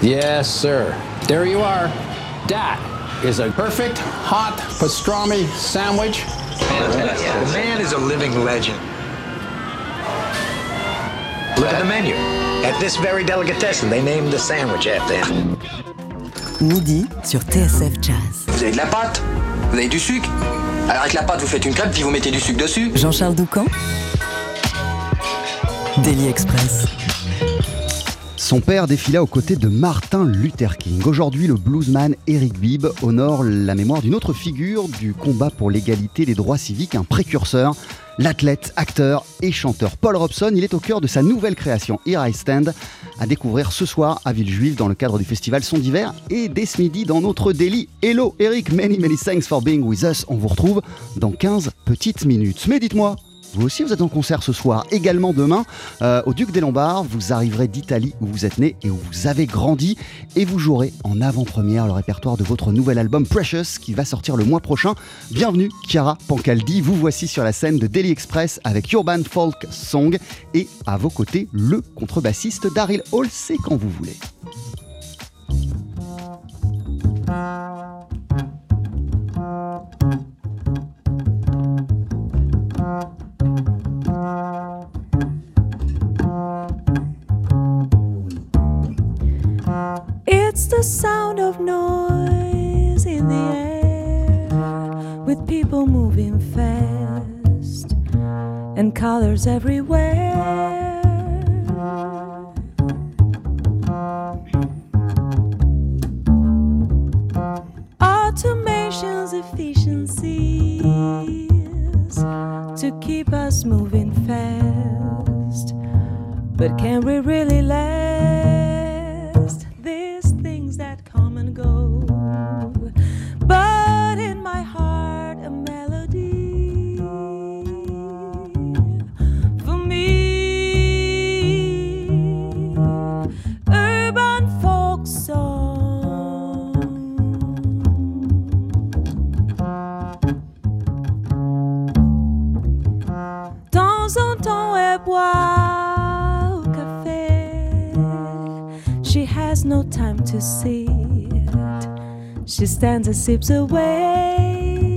Yes, sir. There you are. That is a perfect hot pastrami sandwich. The man is a living legend. Look at the menu. At this very delicatessen, they named the sandwich after him. Midi sur TSF Jazz. Vous avez de la pâte Vous avez du sucre Alors avec la pâte, vous faites une crêpe, puis vous mettez du sucre dessus. Jean-Charles Doucan Daily Express. Son père défila aux côtés de Martin Luther King. Aujourd'hui, le bluesman Eric Bibb honore la mémoire d'une autre figure du combat pour l'égalité des droits civiques, un précurseur, l'athlète, acteur et chanteur Paul Robson. Il est au cœur de sa nouvelle création Here I Stand, à découvrir ce soir à Villejuif dans le cadre du festival Son d'hiver et dès ce midi dans notre délit. Hello Eric, many many thanks for being with us. On vous retrouve dans 15 petites minutes. Mais dites-moi, vous aussi, vous êtes en concert ce soir, également demain, euh, au Duc des Lombards. Vous arriverez d'Italie où vous êtes né et où vous avez grandi. Et vous jouerez en avant-première le répertoire de votre nouvel album Precious qui va sortir le mois prochain. Bienvenue, Chiara Pancaldi. Vous voici sur la scène de Daily Express avec Urban Folk Song. Et à vos côtés, le contrebassiste Daryl Hall. C'est quand vous voulez. every She stands and sips away.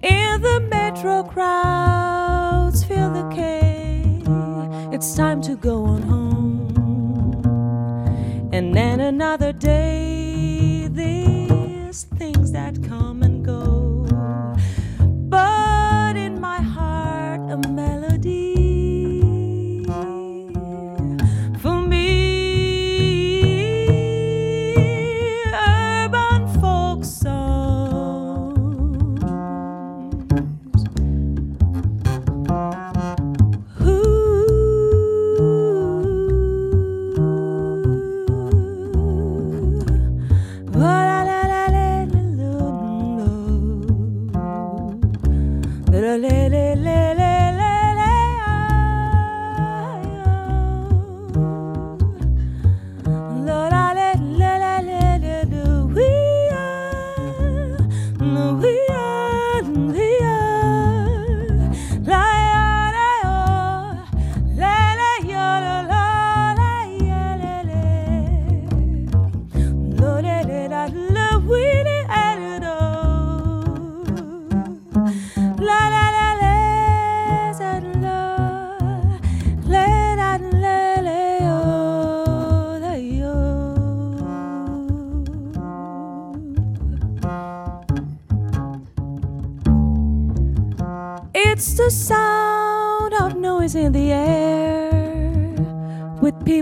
In the metro crowds, feel the K. It's time to go on home.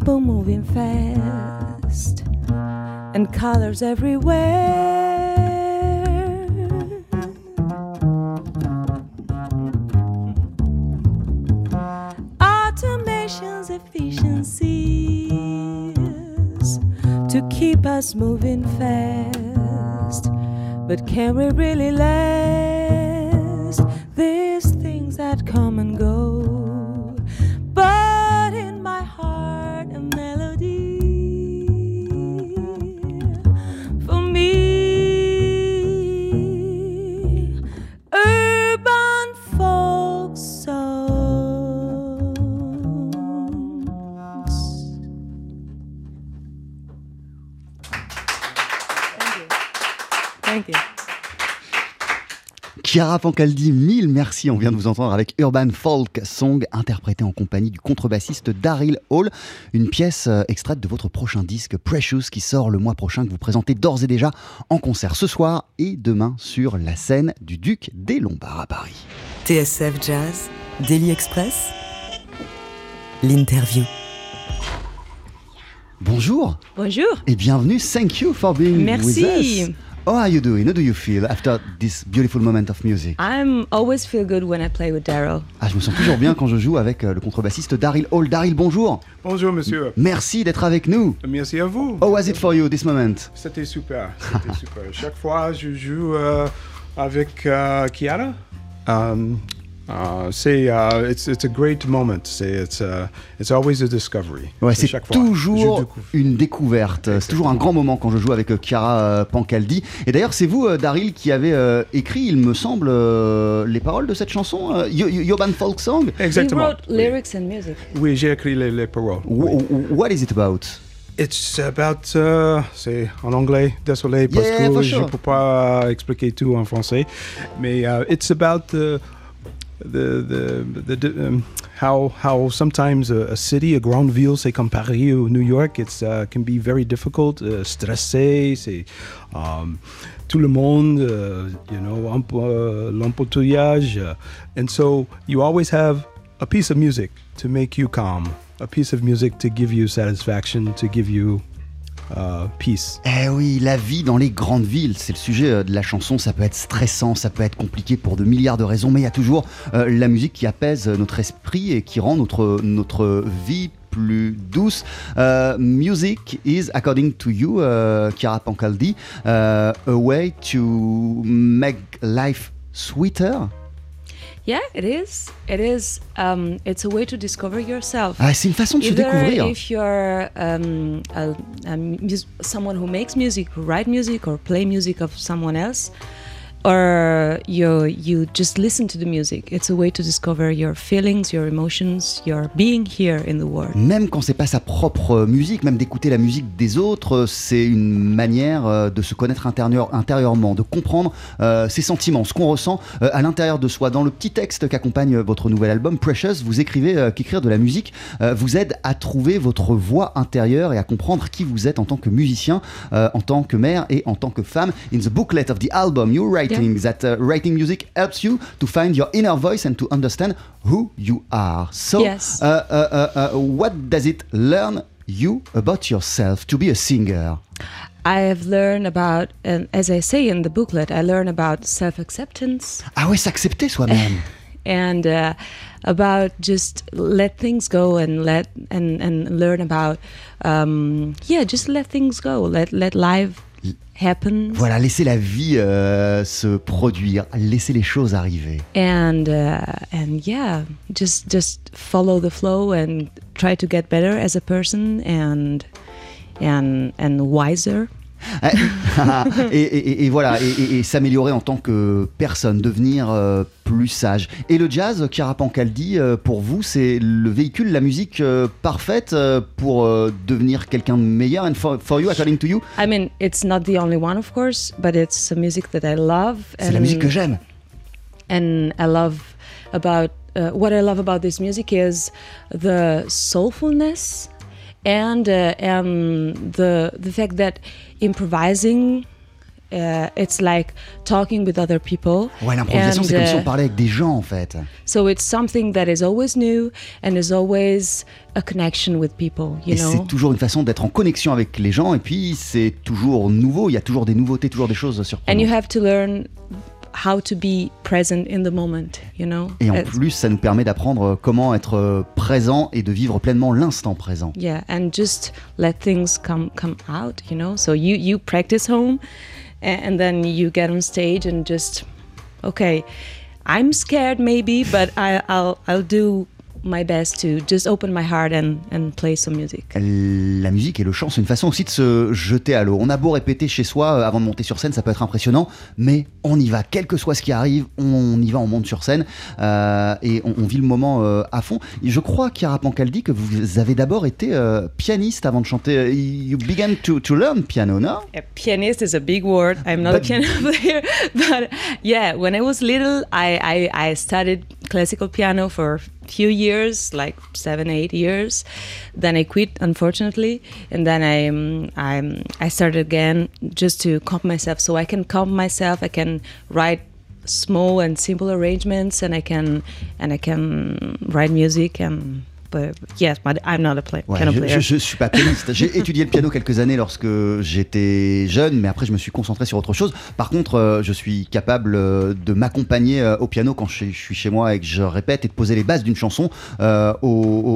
People moving fast and colors everywhere. Automation's efficiencies to keep us moving fast. But can we really last? There's Chiara Pancaldi, mille merci. On vient de vous entendre avec Urban Folk Song, interprété en compagnie du contrebassiste Daryl Hall. Une pièce euh, extraite de votre prochain disque Precious qui sort le mois prochain, que vous présentez d'ores et déjà en concert ce soir et demain sur la scène du Duc des Lombards à Paris. TSF Jazz, Daily Express, l'interview. Bonjour Bonjour. et bienvenue. Thank you for being Merci. with us. How are you doing? How do you feel after this beautiful moment of music? I'm always feel good when I play with Daryl. Ah, je me sens toujours bien quand je joue avec euh, le contrebassiste Daryl Hall. Daryl, bonjour. Bonjour monsieur, Merci d'être avec nous. merci à vous. How was it for you this moment? C'était super, c'était super. Chaque fois je joue euh, avec euh, Chiara. Um, uh, c'est uh, it's it's a great moment. C'est it's uh, it's always a discovery. Ouais, C'est toujours une découverte. C'est toujours un grand moment quand je joue avec euh, Chiara euh, Pancaldi. Et d'ailleurs, c'est vous, euh, Daryl, qui avez euh, écrit, il me semble, euh, les paroles de cette chanson, euh, Yo- Yo- Yoban Folk Song. Exactement. He wrote Oui. lyrics and music. Oui, j'ai écrit les, les paroles. Wh- Oui. wh- What is it about? It's about, euh, c'est en anglais, désolé parce Yeah, que sure. je peux pas euh, expliquer tout en français, mais uh, it's about uh, the the the, um, how how sometimes a, a city, a grande ville, c'est comme Paris ou New York, it's uh, can be very difficult, uh, stressé, c'est um, tout le monde, uh, you know, l'embouteillage, uh, and so you always have a piece of music to make you calm, a piece of music to give you satisfaction, to give you uh, peace. Eh oui, la vie dans les grandes villes, c'est le sujet euh, de la chanson. Ça peut être stressant, ça peut être compliqué pour de milliards de raisons, mais il y a toujours euh, la musique qui apaise notre esprit et qui rend notre, notre vie plus douce. Euh, music is, according to you, uh, Chiara Pancaldi, a way to make life sweeter. Yeah, it is. It is. Um, it's a way to discover yourself. Ah, c'est une façon de se Either découvrir. if you're um, a, a mus- someone who makes music, who write music, or play music of someone else, or you you just listen to the music. It's a way to discover your feelings, your emotions, your being here in the world. Même quand c'est pas sa propre musique, même d'écouter la musique des autres, c'est une manière euh, de se connaître intérieur- intérieurement, de comprendre euh, ses sentiments, ce qu'on ressent euh, à l'intérieur de soi. Dans le petit texte qu'accompagne votre nouvel album, Precious, vous écrivez euh, qu'écrire de la musique euh, vous aide à trouver votre voix intérieure et à comprendre qui vous êtes en tant que musicien, euh, en tant que mère et en tant que femme. In the booklet of the album, you're that uh, writing music helps you to find your inner voice and to understand who you are. So, Yes. uh, uh, uh, uh, what does it learn you about yourself to be a singer? I have learned about, and as I say in the booklet, I learn about self-acceptance Ah ouais, s'accepter soi-même. and uh, about just let things go and let and and learn about, um, yeah, just let things go. Let let life happen. voilà, laisser la vie euh, se produire, laisser les choses arriver. and uh, and yeah just just follow the flow and try to get better as a person and and and wiser et, et- et- et voilà, et, et- et s'améliorer en tant que personne, devenir euh, plus sage. Et le jazz, Chiara Pancaldi, euh, pour vous, c'est le véhicule, la musique euh, parfaite euh, pour euh, devenir quelqu'un de meilleur? And for, for you, according to you, i mean it's not the only one of course but it's a music that i love c'est la musique que j'aime. and i love about uh, what i love about this music is the soulfulness and uh, and the the fact that improvising uh, it's like talking with other people Ouais, l'improvisation, c'est comme si uh, on parlait avec des gens en fait. So it's something that is always new and is always a connection with people, you et know? c'est toujours une façon d'être en connexion avec les gens, et puis c'est toujours nouveau, il y a toujours des nouveautés, toujours des choses And you surprenantes. have to learn how to be present in the moment, you know? Et en plus, ça nous permet d'apprendre comment être euh, présent et de vivre pleinement l'instant présent. yeah, and just let things come come out, you know? So you you practice home, and then you get on stage and just, okay, I'm scared maybe, but I, I'll I'll do my best to just open my heart and, and play some music. La musique et le chant, c'est une façon aussi de se jeter à l'eau. On a beau répéter chez soi euh, avant de monter sur scène, ça peut être impressionnant, mais on y va, quel que soit ce qui arrive, on y va, on monte sur scène euh, et on, on vit le moment euh, à fond. Et je crois, Chiara Pancaldi, que vous avez d'abord été euh, pianiste avant de chanter. You began to, to learn piano, no? A pianist is a big word. I'm not But- a piano player, but yeah, when I was little, I, I, I studied classical piano for a few years, like seven, eight years. Then I quit, unfortunately, and then I um, I I started again just to calm myself, so I can calm myself. I can write small and simple arrangements, and I can and I can write music and. But yes, but I'm not a play, Ouais, piano je, player. je, je suis pas pianiste. J'ai étudié le piano quelques années lorsque j'étais jeune, mais après je me suis concentré sur autre chose. Par contre, euh, je suis capable euh, de m'accompagner euh, au piano quand je, suis chez moi et que je répète et de poser les bases d'une chanson euh, au,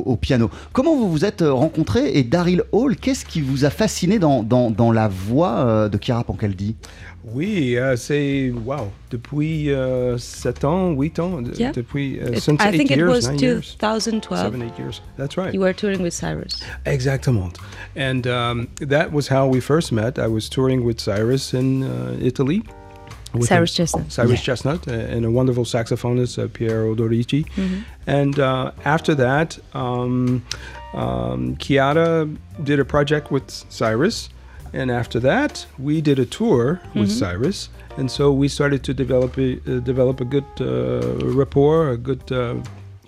au- au piano. Comment vous vous êtes rencontrés et Daryl Hall, qu'est-ce qui vous a fasciné dans, dans, dans la voix de Chiara Pancaldi Oui, euh, c'est wow. Depuis euh, 7 ans, 8 ans, Yeah. depuis uh, It- since I 8 think it years, was 9 years, 2012. 7 8 years. That's right. You were touring with Cyrus. Exactement. And um, that was how we first met. I was touring with Cyrus in uh, Italy. with Cyrus a- Chestnut. Cyrus Chestnut uh, and a wonderful saxophonist, uh, Piero Dorici. Mm-hmm. And uh, after that, um, um, Chiara did a project with Cyrus. And after that, we did a tour with Mm-hmm. Cyrus. And so we started to develop a, uh, develop a good uh, rapport, a good uh,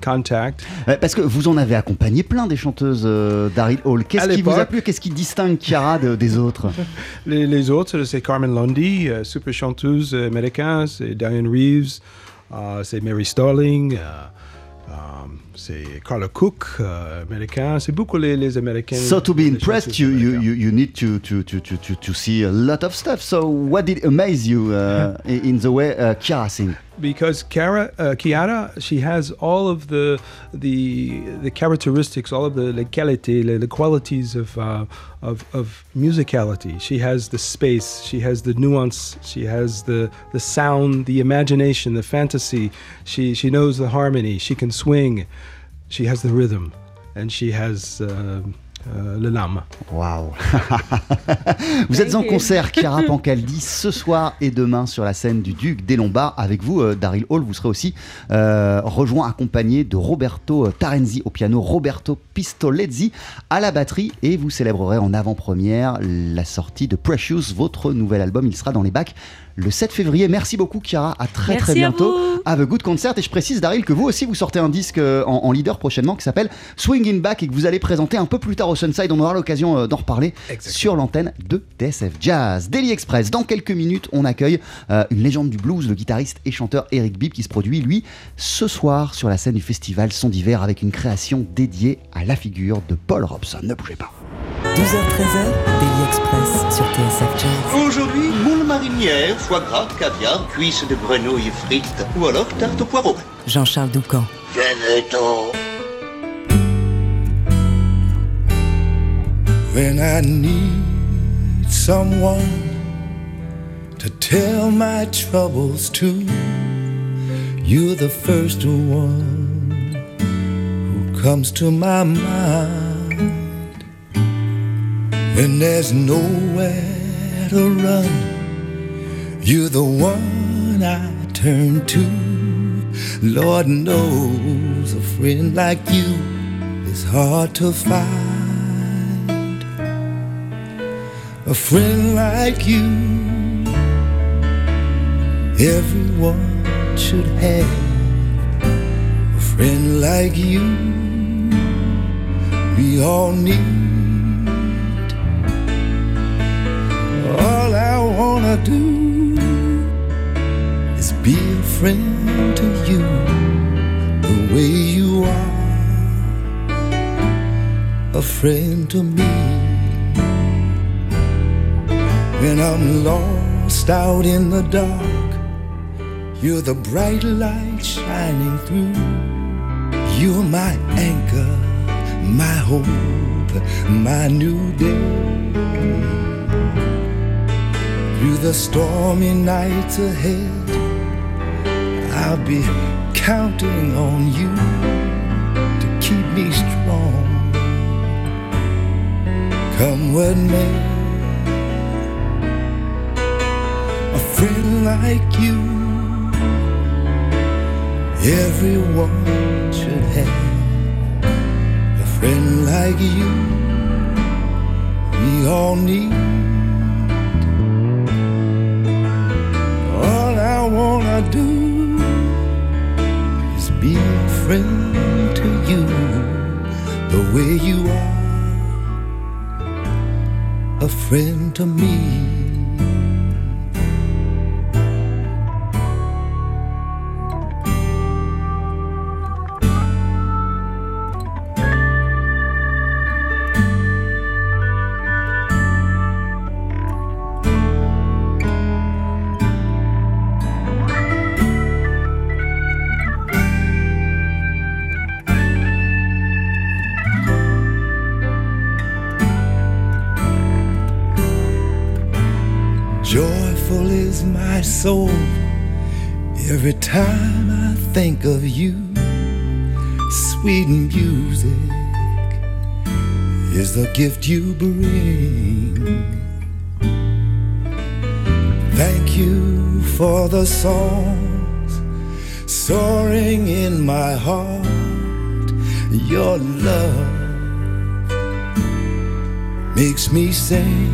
contact. Parce que vous en avez accompagné plein des chanteuses euh, Daryl Hall. Qu'est-ce qui vous a plu? Qu'est-ce qui distingue Chiara de- des autres? Les, les autres, c'est Carmen Lundy, euh, super chanteuse américaine, c'est Diane Reeves, euh, c'est Mary Starling, c'est Carla Cook, euh, américain. C'est beaucoup les, les Américains. So to be impressed, you, you, you, you need to, to, to, to, to, to see a lot of stuff. So what did amaze you uh, in the way uh, Chiara sing? Because Chiara, uh, she has all of the the the characteristics, all of the the, the qualities of, uh, of of musicality. She has the space, she has the nuance, she has the the sound, the imagination, the fantasy. She she knows the harmony. She can swing. She has the rhythm, and she has uh, uh, le lame. Waouh Vous êtes en concert, Chiara Pancaldi, ce soir et demain sur la scène du Duc des Lombards. Avec vous, euh, Daryl Hall, vous serez aussi euh, rejoint, accompagné de Roberto euh, Tarenzi au piano, Roberto Pistolezzi à la batterie. Et vous célébrerez en avant-première la sortie de Precious, votre nouvel album. Il sera dans les bacs le 7 février. Merci beaucoup, Chiara. À très très Merci à bientôt. vous. Have a good concert. Et je précise, Daryl, que vous aussi, vous sortez un disque euh, en, en leader prochainement qui s'appelle Swing in Back et que vous allez présenter un peu plus tard au Sunside. On aura l'occasion euh, d'en reparler Exactement. sur l'antenne de TSF Jazz. Daily Express. Dans quelques minutes, on accueille euh, une légende du blues, le guitariste et chanteur Eric Bibb qui se produit, lui, ce soir sur la scène du festival Son d'hiver avec une création dédiée à la figure de Paul Robson. Ne bougez pas. 12h-13h, Daily Express sur TSF Jazz. Aujourd'hui, moule marinière, foie gras, caviar, cuisses de grenouille frites ou alors tarte au poireau. Jean-Charles Doucan. Venez-t'en. when I need someone to tell my troubles to. You're the first one who comes to my mind when there's nowhere to run. You're the one I turn to. Lord knows a friend like you is hard to find. A friend like you, everyone should have. A friend like you, we all need. Friend to me. When I'm lost out in the dark, you're the bright light shining through. You're my anchor, my hope, my new day. Through the stormy nights ahead, I'll be counting on you to keep me strong. Come with me. a friend like you, everyone should have. A friend like you, we all need. All I wanna do is be a friend to you, the way you are, a friend to me. Your love makes me sing.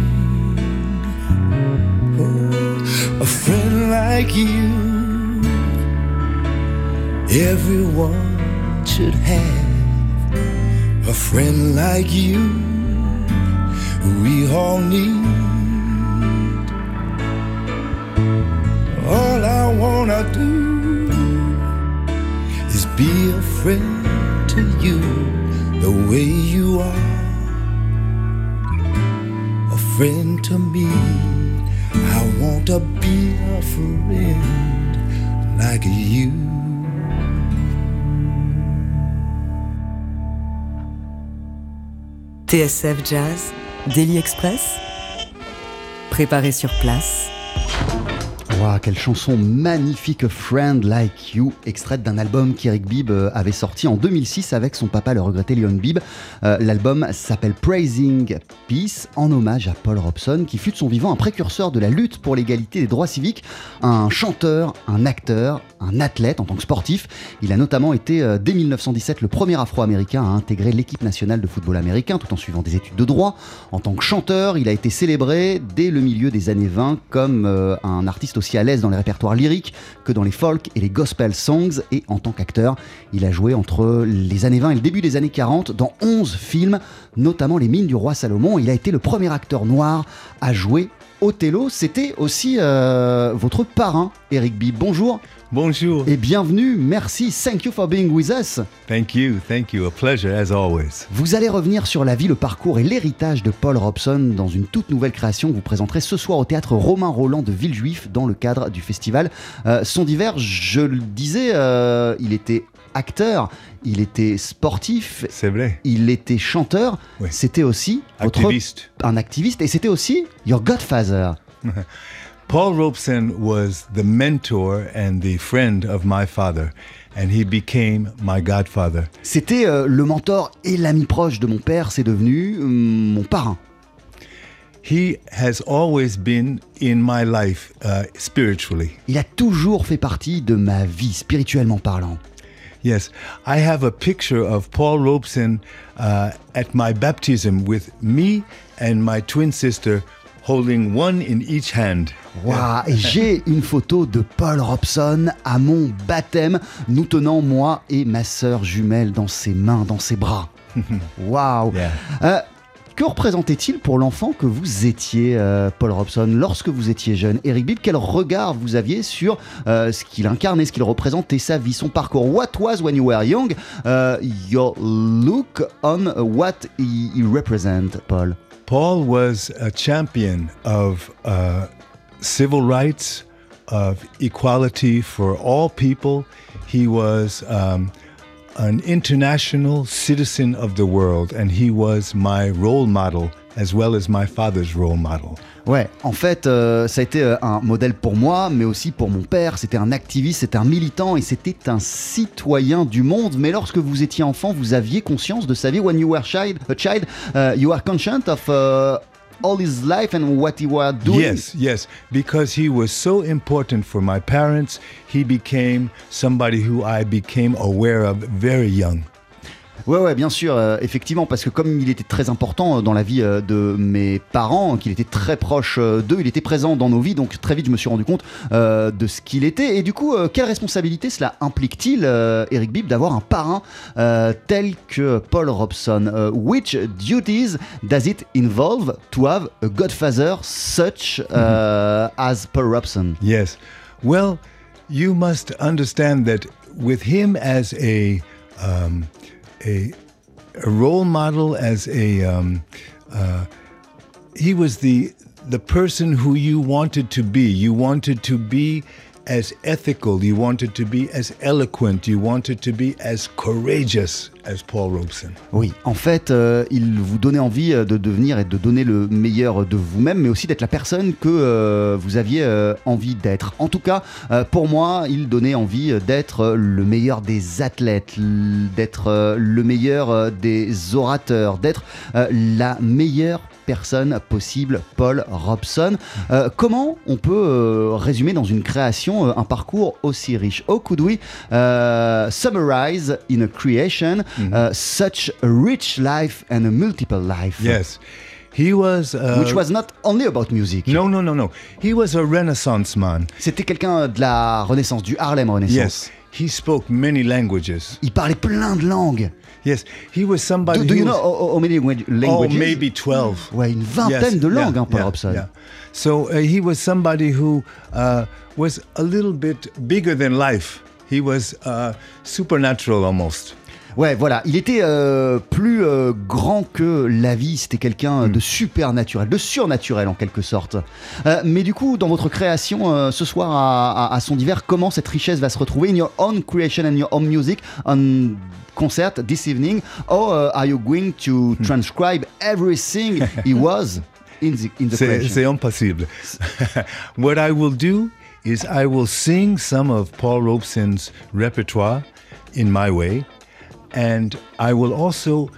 Oh, a friend like you everyone should have a friend like you we all need all i wanna do is be a friend you the way you are a friend to me I want to be a friend like you. TSF Jazz, Daily Express, préparé sur place. Quelle chanson magnifique, Friend Like You, extraite d'un album qu'Eric Bibb euh, avait sorti en 2006 avec son papa, le regretté Leon Bibb. Euh, L'album s'appelle Praising Peace, en hommage à Paul Robson, qui fut de son vivant un précurseur de la lutte pour l'égalité des droits civiques, un chanteur, un acteur, un athlète en tant que sportif. Il a notamment été, euh, dès 1917, le premier afro-américain à intégrer l'équipe nationale de football américain, tout en suivant des études de droit. En tant que chanteur, il a été célébré dès le milieu des années 20 comme un artiste aussi à l'aise dans les répertoires lyriques que dans les folk et les gospel songs. Et en tant qu'acteur, il a joué entre les années 20 et le début des années 40 dans 11 films, notamment Les Mines du Roi Salomon. Il a été le premier acteur noir à jouer Othello. C'était aussi euh, votre parrain, Eric B. Bonjour. Bonjour. Et bienvenue, merci, thank you for being with us. Thank you, thank you. A pleasure as always. Vous allez revenir sur la vie, le parcours et l'héritage de Paul Robson dans une toute nouvelle création que vous présenterez ce soir au théâtre Romain Roland de Villejuif dans le cadre du festival euh, Son d'hiver. Je le disais, euh, il était acteur, il était sportif, C'est vrai. il était chanteur, Oui. c'était aussi votre- Activiste. un activiste et c'était aussi your godfather. Paul Robeson was the mentor and the friend of my father, and he became my godfather. C'était euh, le mentor et l'ami proche de mon père, c'est devenu hum, mon parrain. He has always been in my life uh, spiritually. Il a toujours fait partie de ma vie, spirituellement parlant. Yes, I have a picture of Paul Robeson uh, at my baptism with me and my twin sister holding one in each hand. Wow, j'ai une photo de Paul Robson à mon baptême, nous tenant moi et ma sœur jumelle dans ses mains, dans ses bras. Waouh. Yeah. Euh, que représentait-il pour l'enfant que vous étiez, euh, Paul Robson, lorsque vous étiez jeune? Eric Bibb, quel regard vous aviez sur euh, ce qu'il incarnait, ce qu'il représentait, sa vie, son parcours? What was, when you were young, uh, your look on what he, he Paul. Paul was a champion of uh, civil rights, of equality for all people. He was um, an international citizen of the world, and he was my role model as well as my father's role model. Ouais, en fait, euh, ça a été euh, un modèle pour moi, mais aussi pour mon père. C'était un activiste, c'était un militant et c'était un citoyen du monde. Mais lorsque vous étiez enfant, vous aviez conscience de sa vie. When you were child, a child, uh, you are conscient of uh, all his life and what he was doing. Yes, yes, because he was so important for my parents, he became somebody who I became aware of very young. Ouais, ouais, bien sûr, euh, effectivement, parce que comme il était très important euh, dans la vie euh, de mes parents, qu'il était très proche d'eux, il était présent dans nos vies, donc très vite je me suis rendu compte euh, de ce qu'il était. Et du coup, euh, quelle responsabilité cela implique-t-il, Eric Bibb, d'avoir un parrain tel que Paul Robson? Which duties does it involve to have a godfather such uh, as Paul Robson? Yes. Well, you must understand that with him as a um, a, a role model, as a um, uh, he was the the person who you wanted to be. You wanted to be as ethical. You wanted to be as eloquent. You wanted to be as courageous as Paul Robeson. Oui, en fait, euh, il vous donnait envie euh, de devenir et de donner le meilleur de vous-même, mais aussi d'être la personne que euh, vous aviez envie d'être. En tout cas, pour moi, il donnait envie d'être le meilleur des athlètes, d'être le meilleur des orateurs, d'être la meilleure personne possible, Paul Robson. Euh, comment on peut euh, résumer dans une création euh, un parcours aussi riche? How could we uh, summarize in a creation uh, such a rich life and a multiple life? Yes, he was. Uh, Which was not only about music. no, no, no, no. He was a Renaissance man. C'était quelqu'un de la Renaissance, du Harlem Renaissance. Yes, he spoke many languages. Il parlait plein de langues. Yes, he was somebody. Do, do who you know how, how many language- Oh, maybe 12. Ouais, une vingtaine de langues, hein, Paul yeah, Robson. yeah. So uh, he was somebody who uh, was a little bit bigger than life. He was uh, supernatural almost. Ouais, voilà, il était euh, plus euh, grand que la vie, c'était quelqu'un de super naturel, de surnaturel en quelque sorte. Euh, mais du coup, dans votre création euh, ce soir à, à- à son divers, comment cette richesse va se retrouver in your own creation and your own music on concert this evening? How uh, are you going to transcribe everything he was in the, in the c'est impossible. what I will do is I will sing some of Paul Robeson's repertoire in my way, and I will also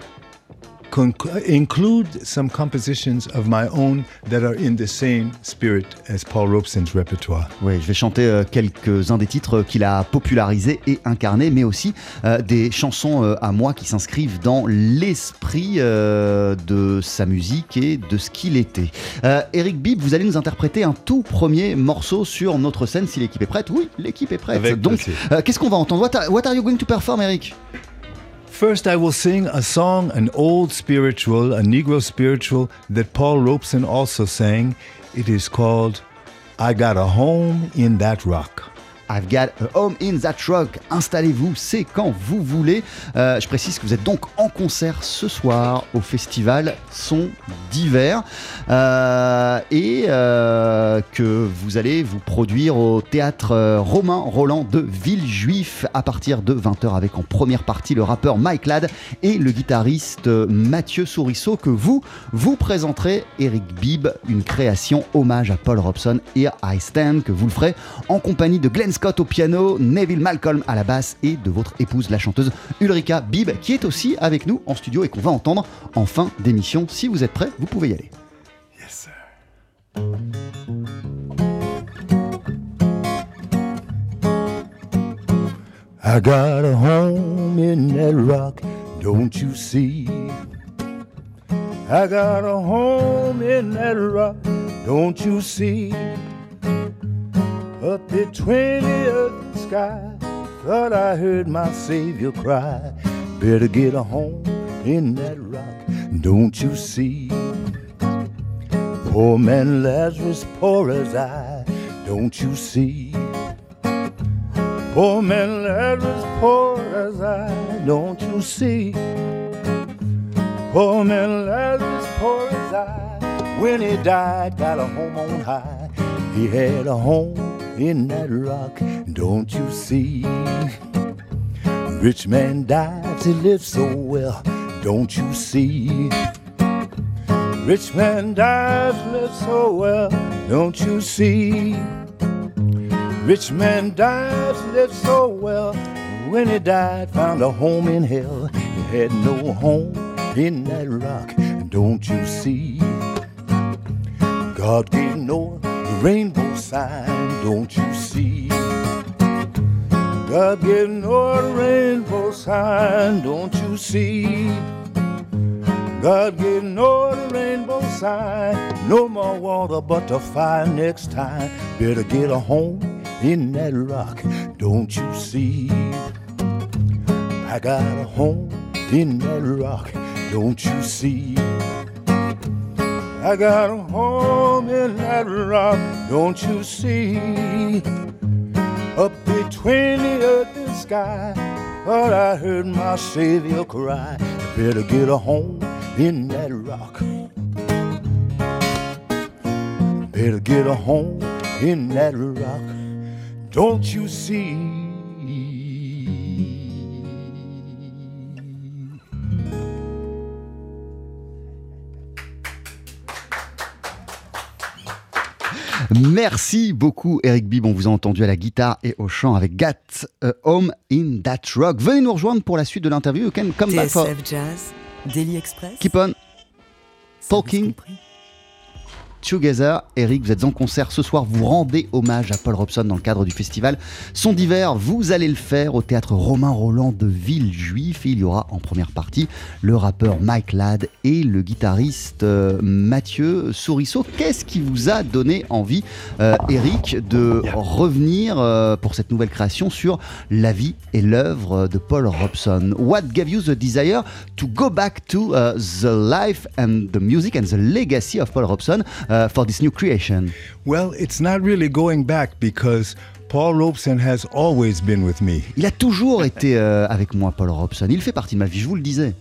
conc- include some compositions of my own that are in the same spirit as Paul Robeson's repertoire. Oui, je vais chanter euh, quelques-uns des titres qu'il a popularisés et incarnés, mais aussi euh, des chansons euh, à moi qui s'inscrivent dans l'esprit euh, de sa musique et de ce qu'il était. Euh, Eric Bibb, vous allez nous interpréter un tout premier morceau sur notre scène si l'équipe est prête. Oui, l'équipe est prête. Avec Donc, euh, qu'est-ce qu'on va entendre? What are, what are you going to perform, Eric? First, I will sing a song, an old spiritual, a Negro spiritual that Paul Robeson also sang. It is called I Got a Home in That Rock. I've got a home in that rock. Installez-vous, c'est quand vous voulez. Euh, je précise que vous êtes donc en concert ce soir au festival Son d'hiver euh, et euh, que vous allez vous produire au théâtre Romain Roland de Villejuif à partir de 20h avec en première partie le rappeur Mike Ladd et le guitariste Mathieu Sourisseau que vous vous présenterez Eric Bibb, une création hommage à Paul Robson et I Stand que vous le ferez en compagnie de Glenn Scott au piano, Neville Malcolm à la basse et de votre épouse la chanteuse Ulrika Bibb qui est aussi avec nous en studio et qu'on va entendre en fin d'émission. Si vous êtes prêts, vous pouvez y aller. Yes, sir. I got a home in that rock, don't you see? I got a home in that rock, don't you see? Up between the 20th sky, thought I heard my Savior cry. Better get a home in that rock, don't you see? Poor man Lazarus, poor as I, don't you see? Poor man Lazarus, poor as I, don't you see? Poor man Lazarus, poor as I, when he died, got a home on high. He had a home in that rock, don't you see? Rich man dies, he lives so well, don't you see? Rich man dies, lives so well, don't you see? Rich man dies, lives so well. When he died, found a home in hell. He had no home in that rock, don't you see? God gave Noah rainbow sign, don't you see? God gave Noah the rainbow sign, don't you see? God gave Noah the rainbow sign. No more water but the fire next time. Better get a home in that rock, don't you see? I got a home in that rock, don't you see? I got a home in that rock, don't you see? Up between the earth and sky, but I heard my Savior cry. Better get a home in that rock. Better get a home in that rock. Don't you see? Merci beaucoup Eric Bibb, on vous a entendu à la guitare et au chant avec Gat a Home in That Rock. Venez nous rejoindre pour la suite de l'interview. Come back for... TSF Jazz, Daily Express. Keep on talking. Together. Eric, vous êtes en concert ce soir, vous rendez hommage à Paul Robson dans le cadre du festival Son d'hiver. Vous allez le faire au théâtre Romain Roland de Villejuif. Il y aura en première partie le rappeur Mike Ladd et le guitariste euh, Mathieu Sourisseau. Qu'est-ce qui vous a donné envie, euh, Eric, de revenir euh, pour cette nouvelle création sur la vie et l'œuvre de Paul Robson? What gave you the desire to go back to uh, the life and the music and the legacy of Paul Robson? Uh, for this new creation? Well, it's not really going back because Paul Robeson has always been with me. Il a toujours été euh, avec moi, Paul Robson. Il fait partie de ma vie, je vous le disais.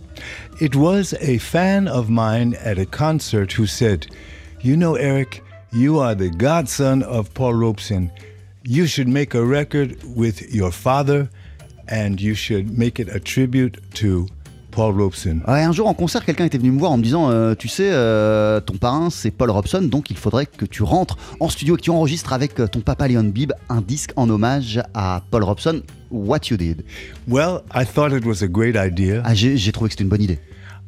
It was a fan of mine at a concert who said, You know, Eric, you are the godson of Paul Robeson. You should make a record with your father and you should make it a tribute to Paul Robeson. Ouais, un jour en concert, quelqu'un était venu me voir en me disant euh, Tu sais, euh, ton parrain c'est Paul Robson, donc il faudrait que tu rentres en studio et que tu enregistres avec euh, ton papa Leon Bibb un disque en hommage à Paul Robson. What you did. Well, I thought it was a great idea. Ah, j'ai j'ai trouvé que c'était une bonne idée.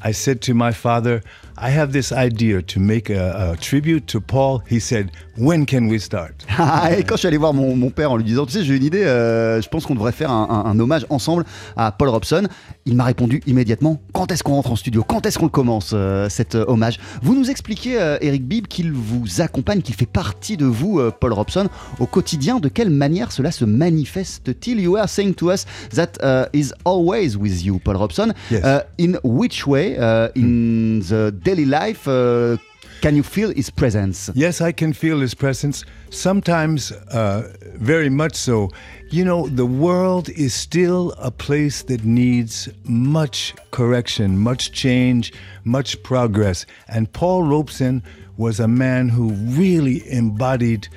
I said to my father, I have this idea to make a, a tribute to Paul. He said, When can we start? et quand je suis allé voir mon, mon père en lui disant, tu sais, j'ai une idée, euh, je pense qu'on devrait faire un, un- un hommage ensemble à Paul Robson, il m'a répondu immédiatement, quand est-ce qu'on rentre en studio? Quand est-ce qu'on le commence, euh, cet euh, hommage? Vous nous expliquez, euh, Eric Bibb, qu'il vous accompagne, qu'il fait partie de vous, euh, Paul Robson, au quotidien. De quelle manière cela se manifeste-t-il? You were saying to us that uh, is always with you, Paul Robson. Yes. Uh, in which way, uh, in the daily life, uh, can you feel his presence Yes, I can feel his presence. Sometimes, uh, very much so. You know, the world is still a place that needs much correction, much change, much progress. And Paul Robeson was a man who really embodied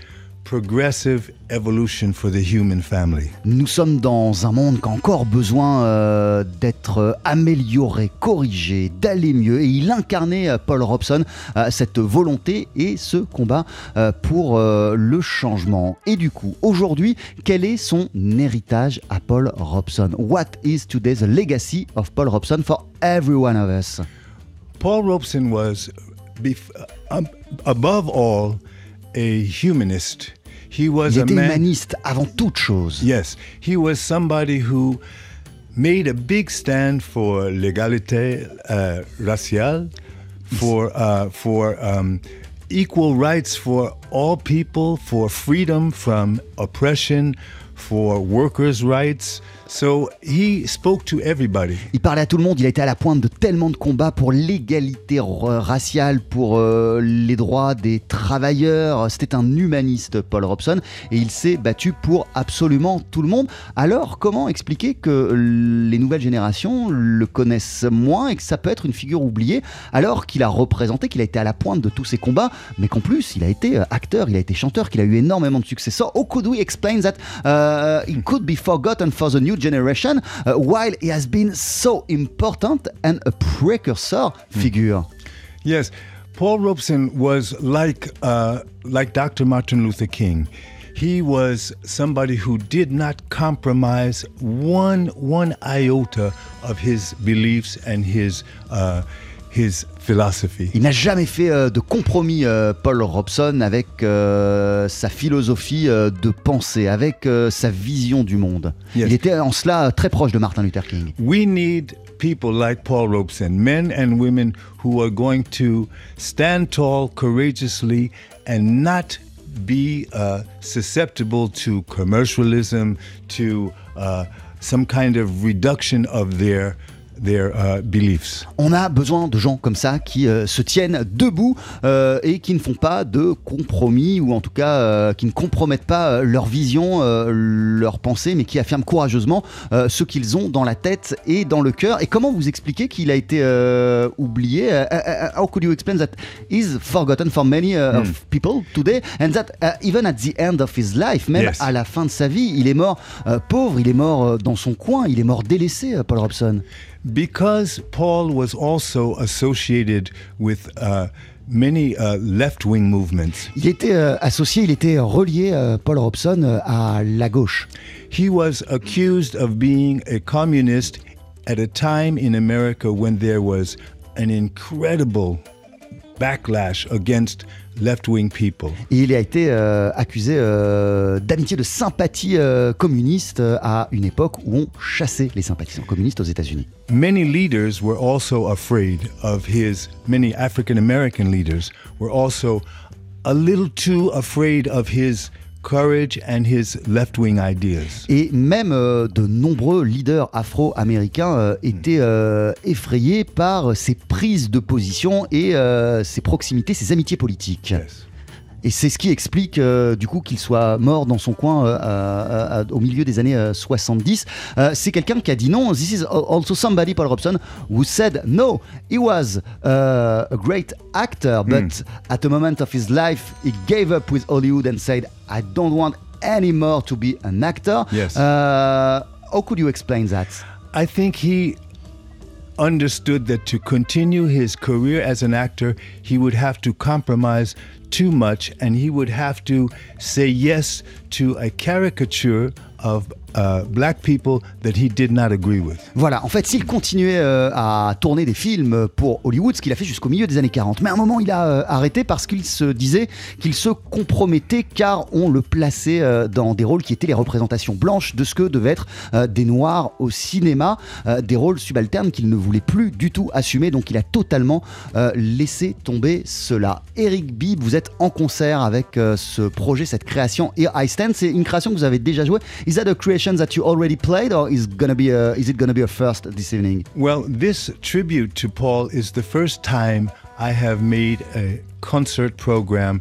progressive evolution for the human family. Nous sommes dans un monde qui a encore besoin euh, d'être amélioré, corrigé, d'aller mieux. Et il incarnait, euh, Paul Robson, euh, cette volonté et ce combat euh, pour le changement. Et du coup, aujourd'hui, quel est son héritage à Paul Robson? What is today the legacy of Paul Robson for every one of us? Paul Robeson was, um, above all, a humanist. He was Il a était man. humaniste avant toute chose. Yes, he was somebody who made a big stand for l'égalité uh, raciale, for uh, for um, equal rights for all people, for freedom from oppression, for workers' rights. So he spoke to everybody. Il parlait à tout le monde, il a été à la pointe de tellement de combats pour l'égalité raciale, pour euh, les droits des travailleurs. C'était un humaniste, Paul Robson, et il s'est battu pour absolument tout le monde. Alors, comment expliquer que les nouvelles générations le connaissent moins et que ça peut être une figure oubliée, alors qu'il a représenté, qu'il a été à la pointe de tous ces combats, mais qu'en plus, il a été euh, acteur, il a été chanteur, qu'il a eu énormément de succès. So, how could we explain that uh, he could be forgotten for the new generation uh, while he has been so important and a precursor figure? Yes, Paul Robeson was like uh, like Dr. Martin Luther King. He was somebody who did not compromise one one iota of his beliefs and his uh, his philosophy. Il n'a jamais fait euh, de compromis, euh, Paul Robson, avec euh, sa philosophie de pensée, avec sa vision du monde. Yes. Il était en cela très proche de Martin Luther King. We need people like Paul Robeson, men and women who are going to stand tall courageously and not be uh, susceptible to commercialism, to uh, some kind of reduction of their their uh, beliefs. On a besoin de gens comme ça qui euh, se tiennent debout euh, et qui ne font pas de compromis ou en tout cas euh, qui ne compromettent pas leur vision, leur pensée, mais qui affirment courageusement ce qu'ils ont dans la tête et dans le cœur. Et comment vous expliquez qu'il a été oublié? Uh, uh, How could you explain that he's forgotten for many uh, of people today and that uh, even at the end of his life, même Yes. à la fin de sa vie, il est mort pauvre, il est mort dans son coin, il est mort délaissé, Paul Robson. Because Paul was also associated with uh, many uh, left wing movements, Il était euh, associé, il était relié, euh, Paul Robson, euh, à la gauche. he was accused of being a communist at a time in America when there was an incredible backlash against left wing people. Et il a été euh, accusé euh, d'amitié, de sympathie euh, communiste euh, à une époque où on chassait les sympathisants communistes aux États-Unis. Many leaders were also afraid of his, many African American leaders were also a little too afraid of his courage and his left wing ideas. Et même euh, de nombreux leaders afro-américains euh, étaient euh, effrayés par ses prises de position et ses proximités, ses amitiés politiques. Yes. Et c'est ce qui explique euh, du coup qu'il soit mort dans son coin euh, au milieu des années euh, 70. Euh, c'est quelqu'un qui a dit non. This is also somebody, Paul Robson, who said no. He was uh, a great actor, but at the moment of his life, he gave up with Hollywood and said, I don't want anymore to be an actor. Yes. Uh, how could you explain that? I think he understood that to continue his career as an actor, he would have to compromise too much and he would have to say yes to a caricature of uh, black people that he did not agree with. Voilà, en fait, s'il continuait euh, à tourner des films pour Hollywood, ce qu'il a fait jusqu'au milieu des années 40, mais à un moment, il a euh, arrêté parce qu'il se disait qu'il se compromettait car on le plaçait euh, dans des rôles qui étaient les représentations blanches de ce que devaient être des noirs au cinéma, des rôles subalternes qu'il ne voulait plus du tout assumer, donc il a totalement laissé tomber cela. Eric Bibb, vous êtes en concert avec ce projet, cette création Here I Stand, c'est une création que vous avez déjà jouée. Is that a creation that you already played or is, gonna be a, is it gonna be a first this evening? Well, this tribute to Paul is the first time I have made a concert program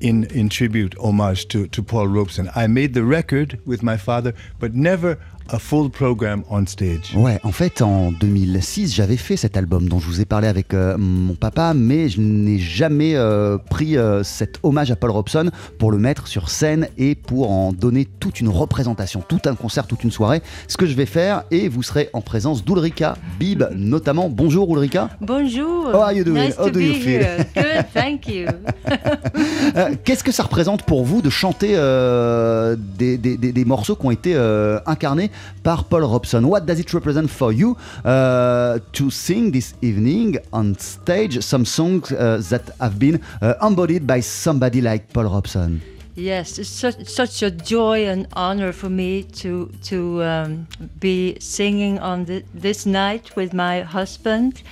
in, in tribute, homage to, to Paul Robeson. I made the record with my father, but never a full program on stage. Ouais, en fait, en 2006, j'avais fait cet album dont je vous ai parlé avec euh, mon papa, mais je n'ai jamais euh, pris euh, cet hommage à Paul Robson pour le mettre sur scène et pour en donner toute une représentation, tout un concert, toute une soirée. Ce que je vais faire, et vous serez en présence d'Ulrika Bib, notamment. Bonjour Ulrika. Bonjour. How are you doing? Nice How to do you be feel? here. Good, thank you. Qu'est-ce que ça représente pour vous de chanter euh, des, des- des- des morceaux qui ont été euh, incarnés par Paul Robson. What does it represent for you uh, to sing this evening on stage? Some songs uh, that have been uh, embodied by somebody like Paul Robson? Yes, it's such, such a joy and honor for me to to um, be singing on thi- this night with my husband,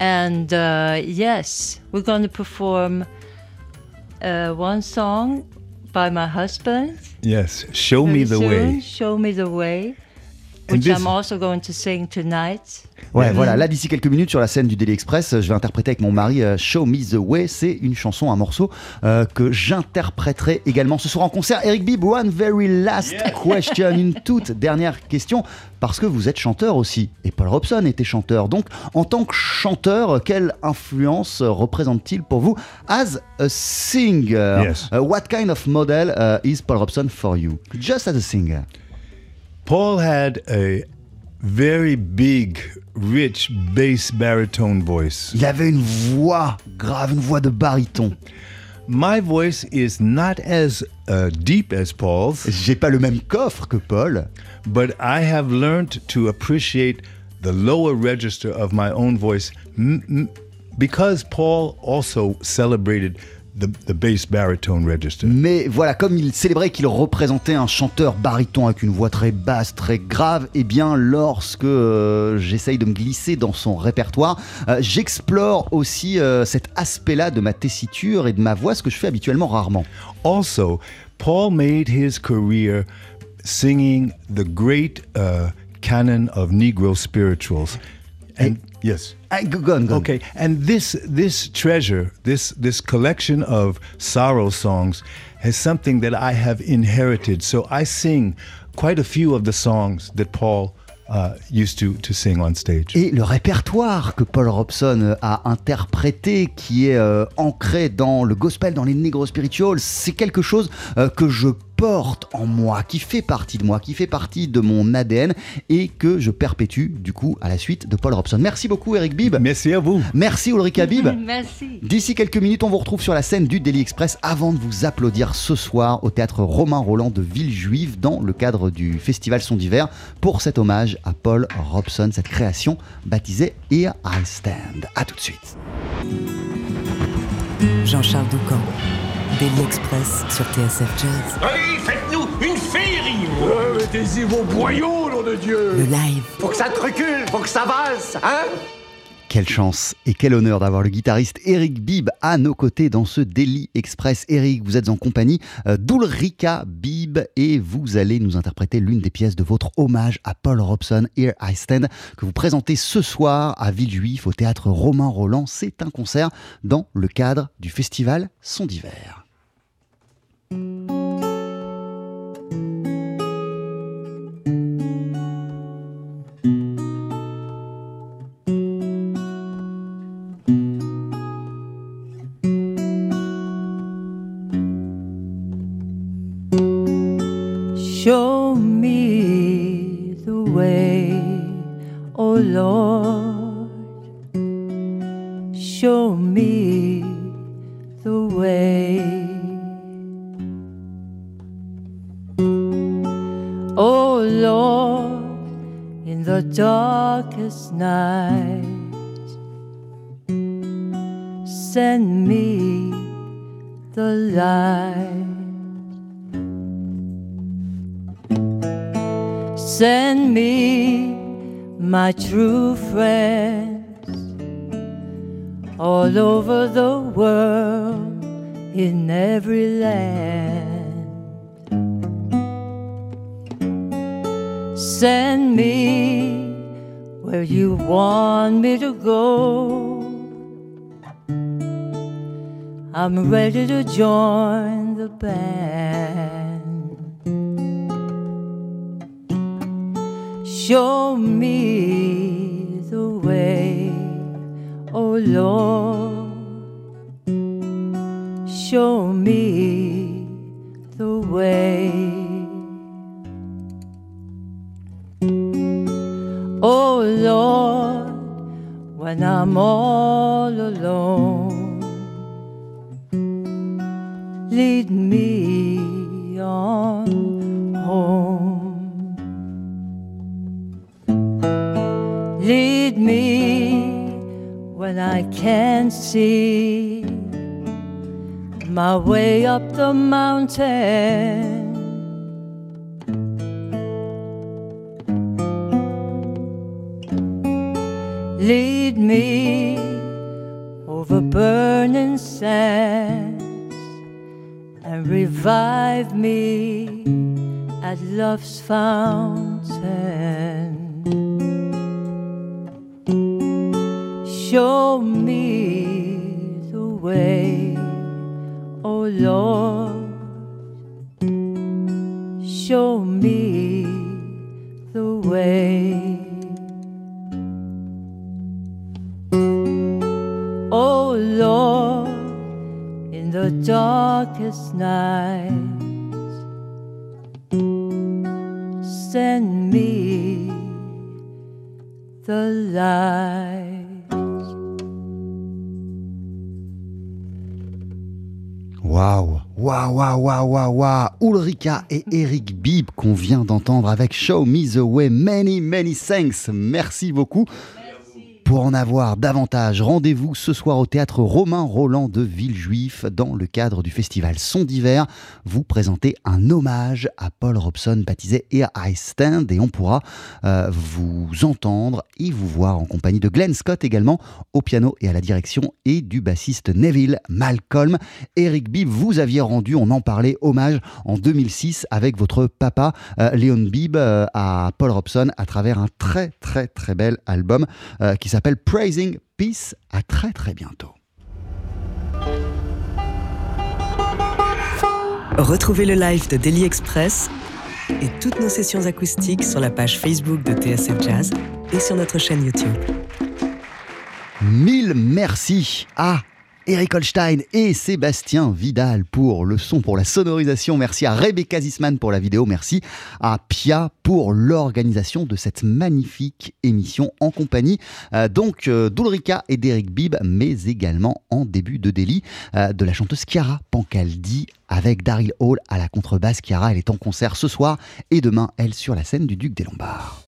and uh, yes, we're going to perform uh, one song by my husband. Yes, show me the soon, way. Show me the way, which I'm also going to sing tonight. Ouais, voilà, là d'ici quelques minutes sur la scène du Daily Express, je vais interpréter avec mon mari euh, Show Me the Way. C'est une chanson, un morceau euh, que j'interpréterai également ce soir en concert. Eric Bibb, one very last question, une toute dernière question, parce que vous êtes chanteur aussi, et Paul Robson était chanteur. Donc, en tant que chanteur, quelle influence représente-t-il pour vous as a singer? Yes. Uh, What kind of model uh, is Paul Robson for you? Just as a singer. Paul had a very big, rich bass baritone voice. Il avait une voix grave, une voix de baryton. My voice is not as uh, deep as Paul's. J'ai pas le même coffre que Paul, but I have learned to appreciate the lower register of my own voice m- m- because Paul also celebrated the, the bass baritone register. mais voilà, comme il célébrait qu'il représentait un chanteur baryton avec une voix très basse, très grave, et bien lorsque euh, j'essaye de me glisser dans son répertoire, euh, j'explore aussi euh, cet aspect-là de ma tessiture et de ma voix, ce que je fais habituellement rarement. Also, Paul made his career singing the great uh, canon of Negro spirituals. And yes. Ah, go- go on, go on. Okay, and this this treasure, this this collection of sorrow songs, has something that I have inherited. So I sing quite a few of the songs that Paul uh, used to to sing on stage. Et le répertoire que Paul Robson euh, a interprété, qui est euh, ancré dans le gospel, dans les negro spirituals, c'est quelque chose euh, que je porte en moi, qui fait partie de moi, qui fait partie de mon ADN et que je perpétue du coup à la suite de Paul Robson. Merci beaucoup Eric Bibb. Merci à vous. Merci Ulrika Bibb. Merci. D'ici quelques minutes, on vous retrouve sur la scène du Daily Express avant de vous applaudir ce soir au théâtre Romain Roland de Villejuive dans le cadre du festival Son d'hiver pour cet hommage à Paul Robson, cette création baptisée Here I Stand. A tout de suite. Jean-Charles Doucan, Daily Express sur TSF Jazz. Allez, faites-nous une féerie Mettez-y vos boyaux, nom de Dieu Le live, Faut que ça te recule, faut que ça valse, hein Quelle chance et quel honneur d'avoir le guitariste Eric Bibb à nos côtés dans ce Daily Express. Eric, vous êtes en compagnie euh, d'Ulrika Bibb et vous allez nous interpréter l'une des pièces de votre hommage à Paul Robson, Here I Stand, que vous présentez ce soir à Villejuif au théâtre Romain Roland. C'est un concert dans le cadre du festival Son d'hiver. Lord. Show me the way. Oh Lord, in the darkest night, send me the light. Send me my true friends all over the world in every land. Send me where you want me to go. I'm ready to join the band. Show me the way, oh Lord. Show me the way. Oh Lord, when I'm all alone, lead me Lead me when I can't see my way up the mountain. Lead me over burning sands and revive me at love's fountain. Show me the way, oh Lord. Show me the way. Oh Lord, in the darkest nights, send me the light. Waouh, waouh, waouh, waouh, waouh, waouh. Ulrika et Eric Bibb qu'on vient d'entendre avec Show Me the Way. Many, many thanks. Merci beaucoup. Pour en avoir davantage, rendez-vous ce soir au théâtre Romain Roland de Villejuif dans le cadre du festival Son d'hiver. Vous présentez un hommage à Paul Robson baptisé Here I Stand et on pourra euh, vous entendre et vous voir en compagnie de Glenn Scott également au piano et à la direction et du bassiste Neville Malcolm. Eric Bibb, vous aviez rendu, on en parlait, hommage en 2006 avec votre papa euh, Léon Bibb euh, à Paul Robson à travers un très très très bel album euh, qui s'appelle Praising Peace. À très très bientôt. Retrouvez le live de Daily Express et toutes nos sessions acoustiques sur la page Facebook de TSF Jazz et sur notre chaîne YouTube. Mille merci à Eric Holstein et Sébastien Vidal pour le son, pour la sonorisation. Merci à Rebecca Zisman pour la vidéo. Merci à Pia pour l'organisation de cette magnifique émission en compagnie euh, donc euh, d'Ulrika et d'Eric Bibb, mais également en début de délit euh, de la chanteuse Chiara Pancaldi avec Daryl Hall à la contrebasse. Chiara, elle est en concert ce soir et demain, elle sur la scène du Duc des Lombards.